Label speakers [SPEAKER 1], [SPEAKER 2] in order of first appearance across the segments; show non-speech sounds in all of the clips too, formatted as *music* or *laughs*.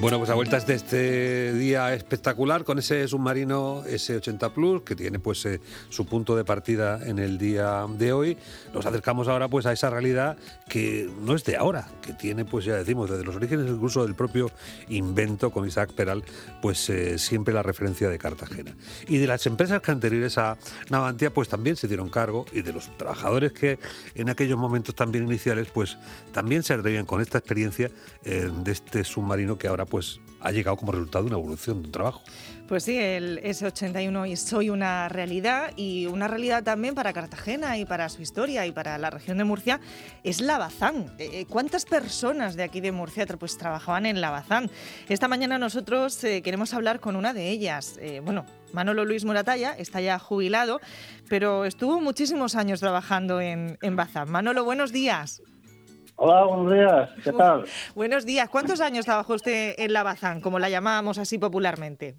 [SPEAKER 1] Bueno, pues a vueltas de este día espectacular con ese submarino S-80 Plus que tiene pues eh, su punto de partida en el día de hoy, nos acercamos ahora pues a esa realidad que no es de ahora, que tiene pues ya decimos desde los orígenes incluso del propio invento con Isaac Peral, pues eh, siempre la referencia de Cartagena. Y de las empresas que anteriores a Navantia pues también se dieron cargo y de los trabajadores que en aquellos momentos también iniciales pues también se atrevían con esta experiencia eh, de este submarino que ahora pues ha llegado como resultado de una evolución de un trabajo.
[SPEAKER 2] Pues sí, el S81 es hoy una realidad y una realidad también para Cartagena y para su historia y para la región de Murcia es la Bazán. Eh, eh, ¿Cuántas personas de aquí de Murcia pues trabajaban en la Bazán? Esta mañana nosotros eh, queremos hablar con una de ellas. bueno, Manolo Luis Muratalla está ya jubilado, pero estuvo muchísimos años trabajando en, en Bazán. Manolo, buenos días.
[SPEAKER 3] Hola, buenos días. ¿Qué tal? *laughs*
[SPEAKER 2] Buenos días. ¿Cuántos años trabajó usted en la Bazán, como la llamábamos así popularmente?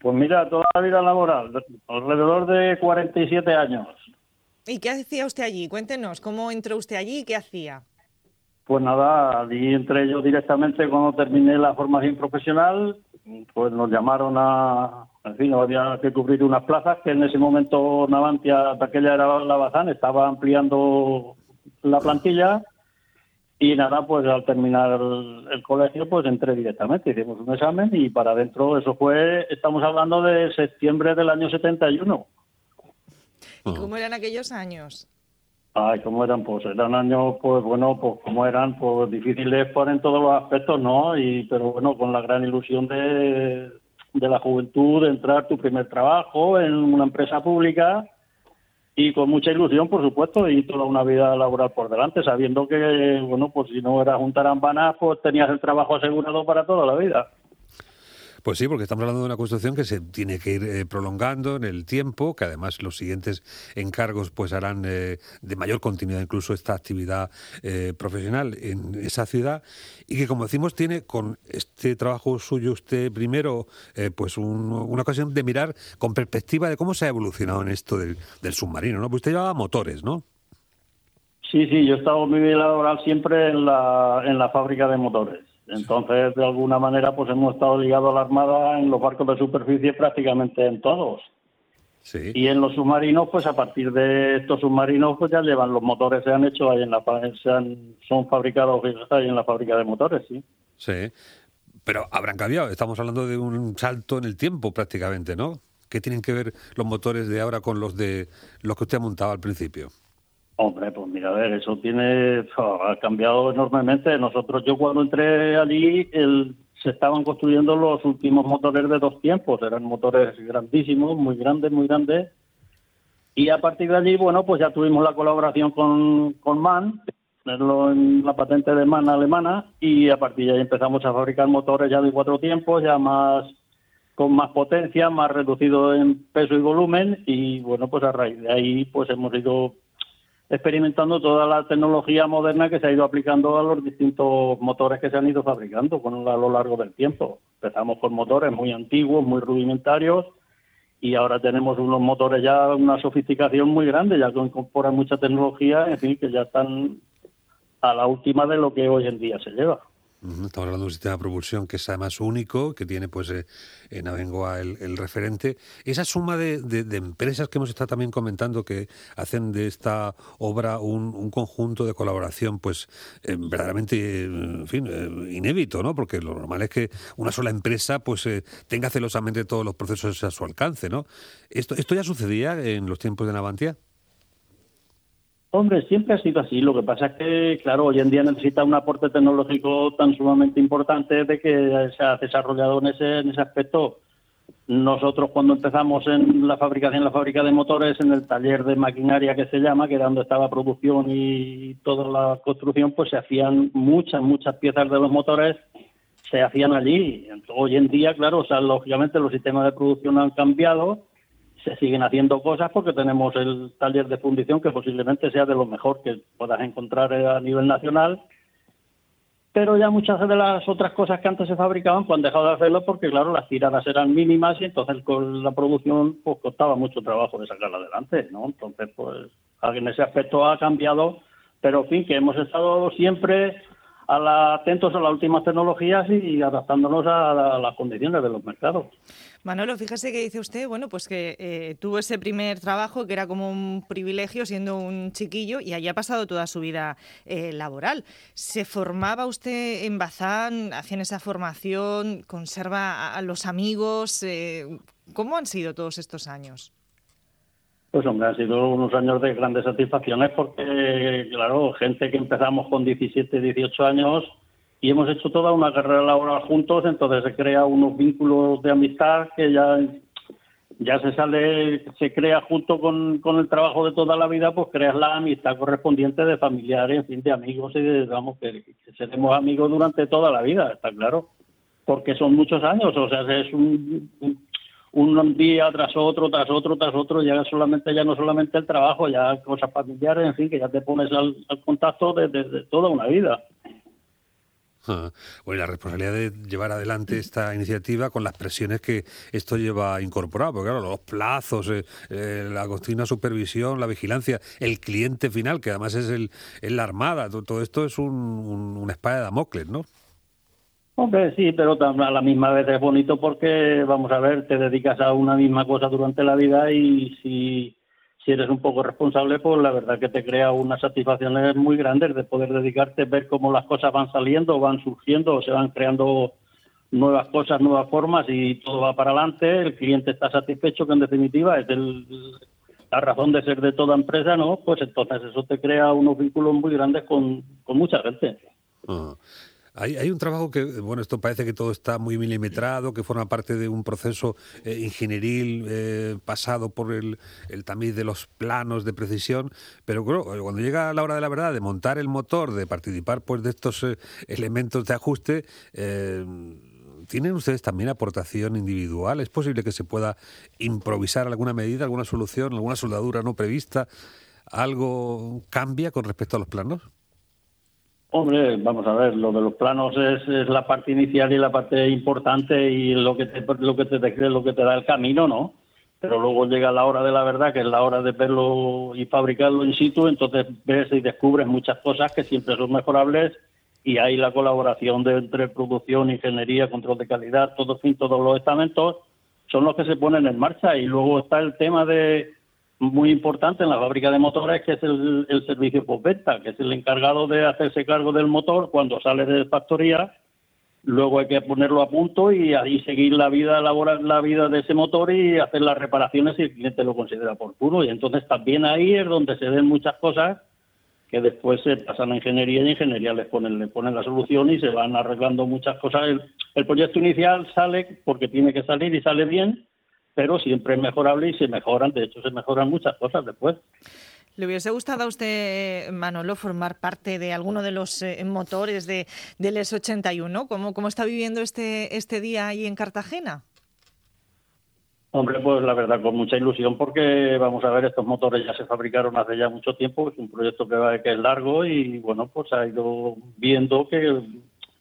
[SPEAKER 3] Pues mira, toda la vida laboral, alrededor de 47 años.
[SPEAKER 2] ¿Y qué hacía usted allí? Cuéntenos, ¿cómo entró usted allí y qué hacía?
[SPEAKER 3] Pues nada, allí entré yo directamente cuando terminé la formación profesional, pues nos llamaron a, en fin, había que cubrir unas plazas que en ese momento Navantia, aquella era la Bazán, estaba ampliando la plantilla y nada, pues al terminar el, colegio, pues entré directamente, hicimos un examen y para adentro, eso fue, estamos hablando de septiembre del año 71.
[SPEAKER 2] ¿Y cómo eran aquellos años?
[SPEAKER 3] Ay, ¿cómo eran? Pues eran años, pues bueno, pues como eran, pues difíciles por en todos los aspectos, ¿no? Y, pero bueno, con la gran ilusión de, de la juventud, de entrar tu primer trabajo en una empresa pública y con mucha ilusión, por supuesto, y toda una vida laboral por delante, sabiendo que, bueno, pues si no era juntar ambana, pues tenías el trabajo asegurado para toda la vida.
[SPEAKER 1] Pues sí, porque estamos hablando de una construcción que se tiene que ir eh, prolongando en el tiempo, que además los siguientes encargos pues harán eh, de mayor continuidad incluso esta actividad eh, profesional en esa ciudad y que como decimos tiene con este trabajo suyo usted primero pues una ocasión de mirar con perspectiva de cómo se ha evolucionado en esto del, submarino, ¿no? Pues usted llevaba motores, ¿no?
[SPEAKER 3] Sí, sí, yo he estado muy bien laboral siempre en la, en la fábrica de motores. Entonces, de alguna manera, pues hemos estado ligados a la Armada en los barcos de superficie prácticamente en todos. Sí. Y en los submarinos, pues a partir de estos submarinos, pues ya llevan los motores, se han hecho ahí en la, se han, son fabricados ahí en la fábrica de motores, sí.
[SPEAKER 1] Sí, pero habrán cambiado. Estamos hablando de un salto en el tiempo prácticamente, ¿no? ¿Qué tienen que ver los motores de ahora con los de los que usted ha montado al principio?
[SPEAKER 3] Hombre, pues mira, a ver, eso tiene, ha cambiado enormemente. Nosotros, yo cuando entré allí, el, se estaban construyendo los últimos motores de dos tiempos, eran motores grandísimos, muy grandes, muy grandes. Y a partir de allí, bueno, pues ya tuvimos la colaboración con, con MAN, en la patente de MAN alemana, y a partir de ahí empezamos a fabricar motores ya de cuatro tiempos, ya más con más potencia, más reducido en peso y volumen, y bueno, pues a raíz de ahí, pues hemos ido experimentando toda la tecnología moderna que se ha ido aplicando a los distintos motores que se han ido fabricando con, a lo largo del tiempo. Empezamos con motores muy antiguos, muy rudimentarios, y ahora tenemos unos motores ya, una sofisticación muy grande, ya que incorporan mucha tecnología, en fin, que ya están a la última de lo que hoy en día se lleva.
[SPEAKER 1] Estamos hablando de un sistema de propulsión que es además único, que tiene pues eh, en Abengoa el, referente. Esa suma de, empresas que hemos estado también comentando que hacen de esta obra un, conjunto de colaboración pues eh, verdaderamente, en fin, eh, inédito, ¿no? Porque lo normal es que una sola empresa pues tenga celosamente todos los procesos a su alcance, ¿no? ¿Esto, esto ya sucedía en los tiempos de Navantia?
[SPEAKER 3] Hombre, siempre ha sido así. Lo que pasa es que, claro, hoy en día necesita un aporte tecnológico tan sumamente importante de que se ha desarrollado en ese, en ese aspecto. Nosotros cuando empezamos en la fabricación, la fábrica de motores, en el taller de maquinaria que se llama, que era donde estaba producción y toda la construcción, pues se hacían muchas, muchas piezas de los motores, se hacían allí. Hoy en día, claro, o sea, lógicamente los sistemas de producción han cambiado, se siguen haciendo cosas porque tenemos el taller de fundición que posiblemente sea de lo mejor que puedas encontrar a nivel nacional, pero ya muchas de las otras cosas que antes se fabricaban pues han dejado de hacerlo porque claro las tiradas eran mínimas y entonces con la producción pues costaba mucho trabajo de sacarla adelante, ¿no? Entonces pues en ese aspecto ha cambiado, pero en fin que hemos estado siempre atentos a las últimas tecnologías y adaptándonos a, las condiciones de los mercados.
[SPEAKER 2] Manolo, fíjese que dice usted, bueno, pues que eh, tuvo ese primer trabajo que era como un privilegio siendo un chiquillo y allá ha pasado toda su vida eh, laboral. ¿Se formaba usted en Bazán? ¿Hacían esa formación? ¿Conserva a, los amigos? Eh, ¿Cómo han sido todos estos años?
[SPEAKER 3] Pues hombre, han sido unos años de grandes satisfacciones porque, claro, gente que empezamos con 17, 18 años y hemos hecho toda una carrera laboral juntos, entonces se crea unos vínculos de amistad que ya ya se sale, se crea junto con, con el trabajo de toda la vida, pues creas la amistad correspondiente de familiares, en fin, de amigos y de, digamos, que, que seremos amigos durante toda la vida, está claro, porque son muchos años, o sea, es un, un día tras otro, tras otro, tras otro, ya solamente ya no solamente el trabajo, ya cosas familiares, en fin, que ya te pones al, contacto de, toda una vida. *laughs*
[SPEAKER 1] Bueno, la responsabilidad de llevar adelante esta iniciativa con las presiones que esto lleva incorporado, porque claro, los plazos, eh, eh, la continua supervisión, la vigilancia, el cliente final, que además es el, la Armada, todo, esto es un, una espada de Damocles, ¿no?
[SPEAKER 3] Hombre, sí, pero a la misma vez es bonito porque, vamos a ver, te dedicas a una misma cosa durante la vida y si, si eres un poco responsable, pues la verdad que te crea unas satisfacciones muy grandes de poder dedicarte, ver cómo las cosas van saliendo, van surgiendo, se van creando nuevas cosas, nuevas formas y todo va para adelante, el cliente está satisfecho, que en definitiva es el, la razón de ser de toda empresa, ¿no? Pues entonces eso te crea unos vínculos muy grandes con, con mucha gente.
[SPEAKER 1] Ah. Hay, un trabajo que, bueno, esto parece que todo está muy milimetrado, que forma parte de un proceso eh, ingenieril eh, pasado por el, el, tamiz de los planos de precisión, pero cuando llega la hora de la verdad, de montar el motor, de participar pues de estos eh, elementos de ajuste, ¿tienen ustedes también aportación individual? ¿Es posible que se pueda improvisar alguna medida, alguna solución, alguna soldadura no prevista? ¿Algo cambia con respecto a los planos?
[SPEAKER 3] Hombre, vamos a ver, lo de los planos es, la parte inicial y la parte importante y lo que te, lo que te, lo que te da el camino, ¿no? Pero luego llega la hora de la verdad, que es la hora de verlo y fabricarlo in situ, entonces ves y descubres muchas cosas que siempre son mejorables y hay la colaboración de, entre producción, ingeniería, control de calidad, todo, fin, todos los estamentos son los que se ponen en marcha y luego está el tema de muy importante en la fábrica de motores, que es el, servicio postventa, que es el encargado de hacerse cargo del motor cuando sale de factoría. Luego hay que ponerlo a punto y ahí seguir la vida laboral, la vida de ese motor y hacer las reparaciones si el cliente lo considera oportuno. Y entonces también ahí es donde se ven muchas cosas que después se pasan a ingeniería y ingeniería les ponen, le ponen la solución y se van arreglando muchas cosas. el proyecto inicial sale porque tiene que salir y sale bien, pero siempre es mejorable y se mejoran, de hecho se mejoran muchas cosas después.
[SPEAKER 2] ¿Le hubiese gustado a usted, Manolo, formar parte de alguno de los eh, motores de, del S81? ¿Cómo, ¿Cómo está viviendo este, este día ahí en Cartagena?
[SPEAKER 3] Hombre, pues la verdad, con mucha ilusión, porque vamos a ver, estos motores ya se fabricaron hace ya mucho tiempo, es un proyecto que, que es largo y bueno, pues ha ido viendo que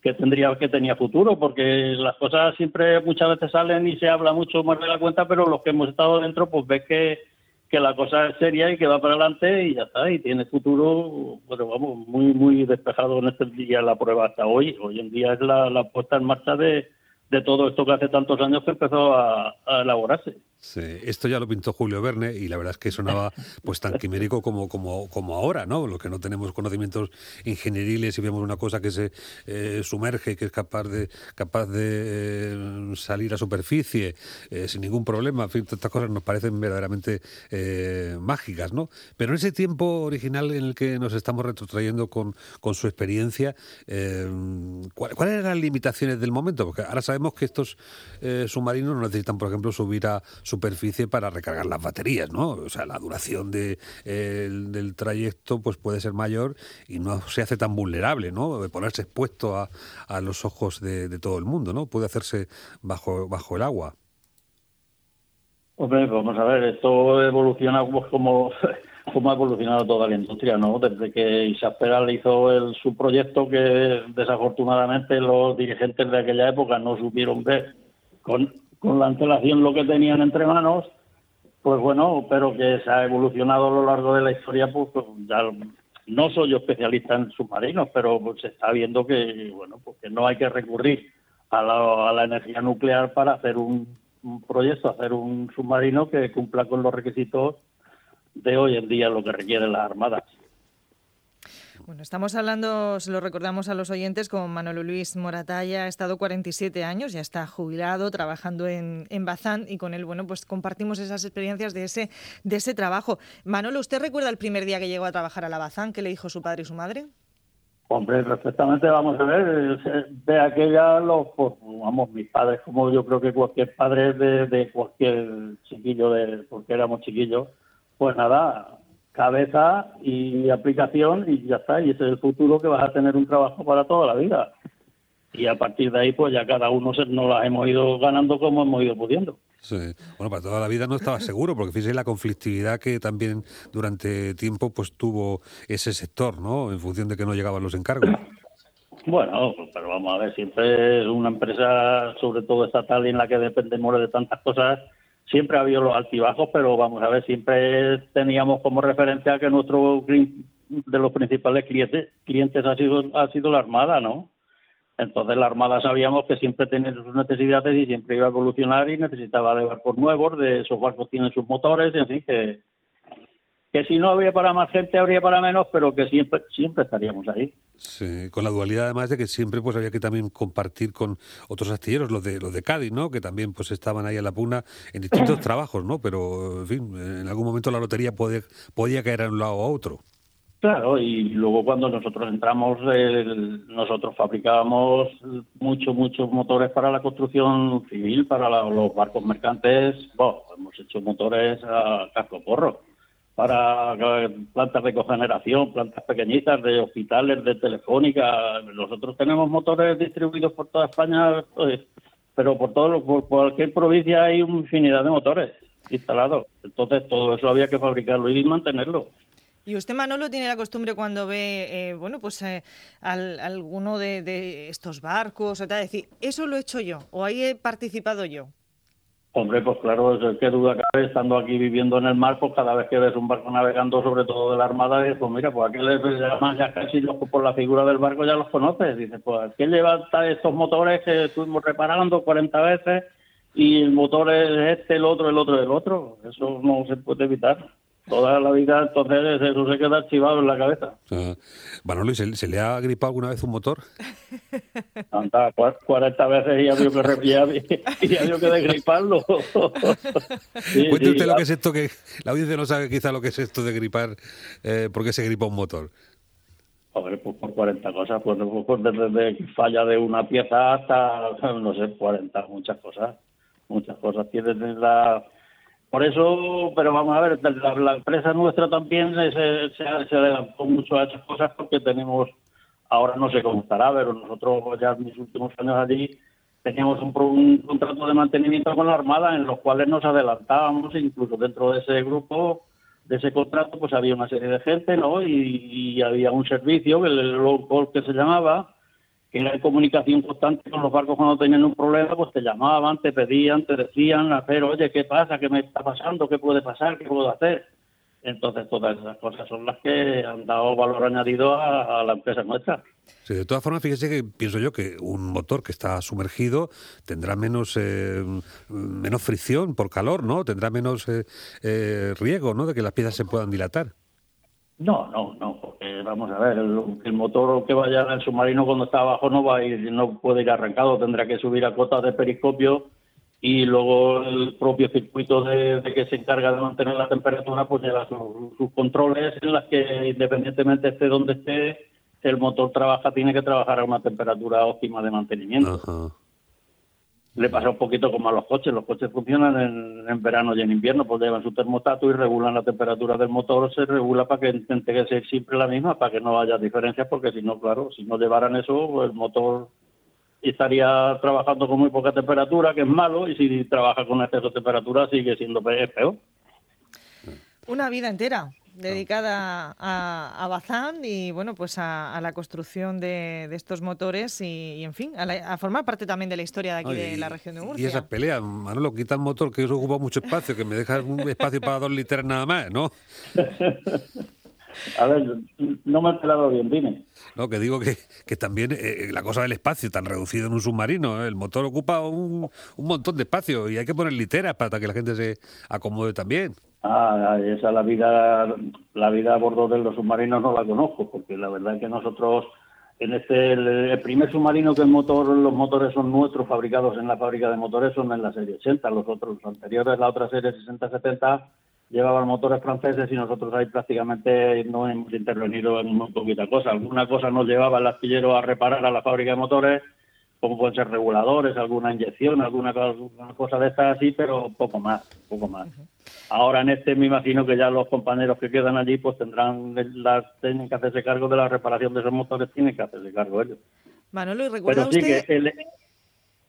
[SPEAKER 3] que tendría que tenía futuro porque las cosas siempre muchas veces salen y se habla mucho más de la cuenta pero los que hemos estado dentro pues ves que, que la cosa es seria y que va para adelante y ya está y tiene futuro pero vamos muy muy despejado en este día la prueba hasta hoy. Hoy en día es la, la puesta en marcha de, de todo esto que hace tantos años que empezó a elaborarse
[SPEAKER 1] Sí, esto ya lo pintó Julio Verne y la verdad es que sonaba pues tan quimérico como, como, como ahora, ¿no? Los que no tenemos conocimientos ingenieriles y vemos una cosa que se eh, sumerge que es capaz de, capaz de eh, salir a superficie eh, sin ningún problema. En fin, estas cosas nos parecen verdaderamente mágicas, ¿no? Pero en ese tiempo original en el que nos estamos retrotrayendo con, con su experiencia, ¿cuáles eran las limitaciones del momento? Porque ahora sabemos que estos submarinos no necesitan, por ejemplo, subir a superficie para recargar las baterías, ¿no? O sea, la duración de, del trayecto pues puede ser mayor y no se hace tan vulnerable, ¿no? De ponerse expuesto a, a los ojos de, todo el mundo, ¿no? Puede hacerse bajo, bajo el agua.
[SPEAKER 3] Hombre, vamos a ver, esto evoluciona como, *laughs* como ha evolucionado toda la industria, ¿no? Desde que Isaac Peral hizo el, su proyecto que desafortunadamente los dirigentes de aquella época no supieron ver con con la antelación lo que tenían entre manos, pues bueno, pero que se ha evolucionado a lo largo de la historia, pues, pues ya no soy yo especialista en submarinos, pero se está viendo que, bueno, porque no hay que recurrir a la, energía nuclear para hacer un, proyecto, hacer un submarino que cumpla con los requisitos de hoy en día, lo que requieren las armadas.
[SPEAKER 2] Bueno, estamos hablando, se lo recordamos a los oyentes, con Manolo Luis Moratalla, ha estado 47 años, ya está jubilado, trabajando en, en Bazán y con él, bueno, pues compartimos esas experiencias de ese, de ese trabajo. Manolo, ¿usted recuerda el primer día que llegó a trabajar a la Bazán? ¿Qué le dijo su padre y su madre?
[SPEAKER 3] Hombre, perfectamente, vamos a ver, de aquella, los, pues, vamos, mis padres, como yo creo que cualquier padre de, de cualquier chiquillo, de porque éramos chiquillos, pues nada, cabeza y aplicación y ya está. Y ese es el futuro que vas a tener un trabajo para toda la vida. Y a partir de ahí, pues ya cada uno se, nos las hemos ido ganando como hemos ido pudiendo.
[SPEAKER 1] Sí. Bueno, para toda la vida no estaba seguro, porque fíjese la conflictividad que también durante tiempo pues tuvo ese sector, ¿no? En función de que no llegaban los encargos.
[SPEAKER 3] Bueno, pero vamos a ver, siempre es una empresa, sobre todo estatal, en la que dependemos de tantas cosas, siempre ha habido los altibajos, pero vamos a ver, siempre teníamos como referencia que nuestro de los principales clientes, clientes ha sido ha sido la Armada, ¿no? Entonces la Armada sabíamos que siempre tenía sus necesidades y siempre iba a evolucionar y necesitaba de barcos nuevos, de esos barcos tienen sus motores, y así que que si no habría para más gente habría para menos, pero que siempre siempre estaríamos ahí.
[SPEAKER 1] Sí, con la dualidad además de que siempre pues había que también compartir con otros astilleros, los de los de Cádiz, ¿no? Que también pues estaban ahí a la puna en distintos *clears throat* trabajos, ¿no? Pero en fin, en algún momento la lotería podía, podía caer a un lado a otro.
[SPEAKER 3] Claro, y luego cuando nosotros entramos, nosotros fabricábamos muchos, muchos motores para la construcción civil, para los barcos mercantes. Bueno, hemos hecho motores a casco porro para plantas de cogeneración, plantas pequeñitas de hospitales, de telefónica. Nosotros tenemos motores distribuidos por toda España, pues, pero por todo por cualquier provincia hay una infinidad de motores instalados. Entonces todo eso había que fabricarlo y mantenerlo.
[SPEAKER 2] Y usted, Manolo, tiene la costumbre cuando ve, eh, bueno, pues eh, alguno de, estos barcos, o tal, decir, eso lo he hecho yo, o ahí he participado yo.
[SPEAKER 3] Hombre, pues claro, qué duda cabe, estando aquí viviendo en el mar, pues cada vez que ves un barco navegando, sobre todo de la Armada, dices, pues mira, pues aquel llaman ya casi los, por la figura del barco ya los conoces. Dices, pues ¿quién levanta estos motores que estuvimos reparando 40 veces y el motor es este, el otro, el otro, el otro? Eso no se puede evitar toda la vida, entonces eso se queda archivado en la cabeza.
[SPEAKER 1] Bueno, ¿se, le ha gripado alguna vez un motor?
[SPEAKER 3] Anda, 40 veces y *laughs* ya vio que, ya, ya que desgriparlo.
[SPEAKER 1] Cuente usted lo que es esto, que la audiencia no sabe quizá lo que es esto de gripar, eh, por qué se gripa un motor.
[SPEAKER 3] Hombre, pues por 40 cosas, pues, pues desde falla de una pieza hasta, no sé, 40, muchas cosas, muchas cosas. Tiene la por eso, pero vamos a ver, la, empresa nuestra también se, se, adelantó mucho a esas cosas porque tenemos, ahora no sé cómo estará, pero nosotros ya en mis últimos años allí teníamos un, contrato de mantenimiento con la Armada en los cuales nos adelantábamos, incluso dentro de ese grupo, de ese contrato, pues había una serie de gente, ¿no? Y, había un servicio, el, low call que se llamaba, era en comunicación constante con los barcos cuando tenían un problema, pues te llamaban, te pedían, te decían, hacer, oye, ¿qué pasa? ¿Qué me está pasando? ¿Qué puede pasar? ¿Qué puedo hacer? Entonces, todas esas cosas son las que han dado valor añadido a, la empresa nuestra.
[SPEAKER 1] Sí, de todas formas, fíjese que pienso yo que un motor que está sumergido tendrá menos eh, menos fricción por calor, ¿no? Tendrá menos eh, eh, riesgo, ¿no? De que las piezas se puedan dilatar.
[SPEAKER 3] No, no, no, porque vamos a ver, el, motor que vaya el submarino cuando está abajo no va a ir, no puede ir arrancado, tendrá que subir a cotas de periscopio y luego el propio circuito de, que se encarga de mantener la temperatura pues lleva sus, controles en las que independientemente esté donde esté, el motor trabaja, tiene que trabajar a una temperatura óptima de mantenimiento. Le pasa un poquito como a los coches. Los coches funcionan en, verano y en invierno, pues llevan su termostato y regulan la temperatura del motor. Se regula para que intente que siempre la misma, para que no haya diferencias, porque si no, claro, si no llevaran eso, pues el motor estaría trabajando con muy poca temperatura, que es malo, y si trabaja con exceso de temperatura, sigue siendo peor.
[SPEAKER 2] Una vida entera dedicada a, a Bazán y bueno pues a, la construcción de, estos motores y, en fin a, formar parte también de la historia de aquí de la región de Murcia.
[SPEAKER 1] Y esas peleas, Manolo, quita el motor que eso ocupa mucho espacio, que me deja un espacio para dos litros nada más, ¿no? *laughs*
[SPEAKER 3] A ver, no me he enterado bien, dime.
[SPEAKER 1] No, que digo que, que también eh, la cosa del espacio tan reducido en un submarino, ¿eh? el motor ocupa un, un montón de espacio y hay que poner literas para que la gente se acomode también.
[SPEAKER 3] Ah, esa la vida, la vida a bordo de los submarinos no la conozco, porque la verdad es que nosotros en este el, primer submarino que el motor, los motores son nuestros, fabricados en la fábrica de motores, son en la serie 80. Los otros, anteriores, la otra serie 60-70, llevaban motores franceses y nosotros ahí prácticamente no hemos intervenido en muy poquita cosa. Alguna cosa nos llevaba el astillero a reparar a la fábrica de motores, como pueden ser reguladores, alguna inyección, alguna cosa de estas así, pero poco más, poco más. Ahora en este me imagino que ya los compañeros que quedan allí pues tendrán las tienen que hacerse cargo de la reparación de esos motores, tienen que hacerse cargo ellos.
[SPEAKER 2] Manolo, ¿y recuerda
[SPEAKER 3] Pero sí
[SPEAKER 2] usted?
[SPEAKER 3] que el,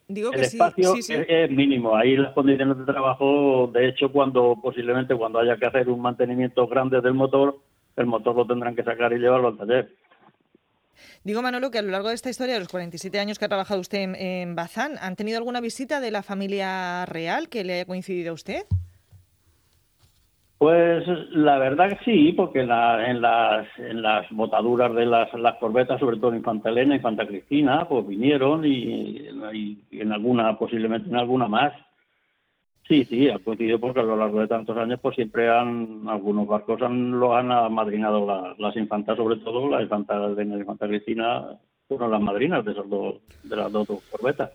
[SPEAKER 2] Digo
[SPEAKER 3] el
[SPEAKER 2] sí,
[SPEAKER 3] espacio
[SPEAKER 2] sí, sí.
[SPEAKER 3] Es, es mínimo. Ahí las condiciones de trabajo, de hecho, cuando posiblemente cuando haya que hacer un mantenimiento grande del motor, el motor lo tendrán que sacar y llevarlo al taller.
[SPEAKER 2] Digo, Manolo, que a lo largo de esta historia, de los 47 años que ha trabajado usted en, Bazán, ¿han tenido alguna visita de la familia real que le haya coincidido a usted?
[SPEAKER 3] Pues la verdad que sí, porque en, la- en las, en las botaduras de las, corbetas, sobre todo Infanta Elena, Infanta Cristina, pues vinieron y- y en alguna, posiblemente en alguna más. Sí, sí, ha coincidido porque a lo largo de tantos años pues siempre han, algunos barcos han, lo han amadrinado la- las infantas, sobre todo la infanta y la infanta Cristina, fueron las madrinas de, esos dos, de las dos corbetas.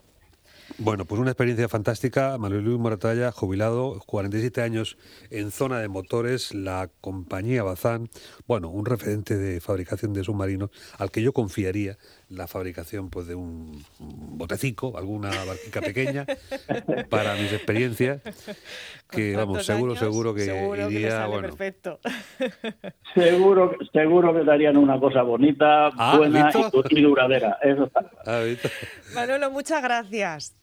[SPEAKER 1] Bueno, pues una experiencia fantástica. Manuel Luis Moratalla, jubilado, 47 años en zona de motores, la compañía Bazán, bueno, un referente de fabricación de submarinos al que yo confiaría la fabricación pues de un botecico, alguna barquica pequeña, *laughs* para mis experiencias, que vamos, seguro,
[SPEAKER 2] años,
[SPEAKER 1] seguro que
[SPEAKER 2] seguro que
[SPEAKER 1] iría,
[SPEAKER 2] sale
[SPEAKER 1] bueno,
[SPEAKER 2] perfecto. *laughs*
[SPEAKER 3] Seguro, seguro que darían una cosa bonita,
[SPEAKER 1] Ah,
[SPEAKER 3] buena y, duradera. Eso está
[SPEAKER 1] ah.
[SPEAKER 2] Manolo, muchas gracias.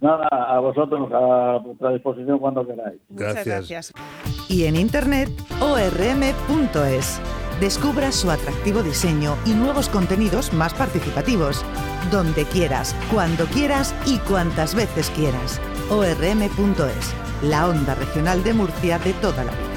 [SPEAKER 3] Nada, a vosotros, a vuestra disposición cuando queráis.
[SPEAKER 2] Muchas
[SPEAKER 1] Gracias.
[SPEAKER 2] gracias.
[SPEAKER 4] y en internet orm.es. Descubra su atractivo diseño y nuevos contenidos más participativos. Donde quieras, cuando quieras y cuantas veces quieras. orm.es, la onda regional de Murcia de toda la vida.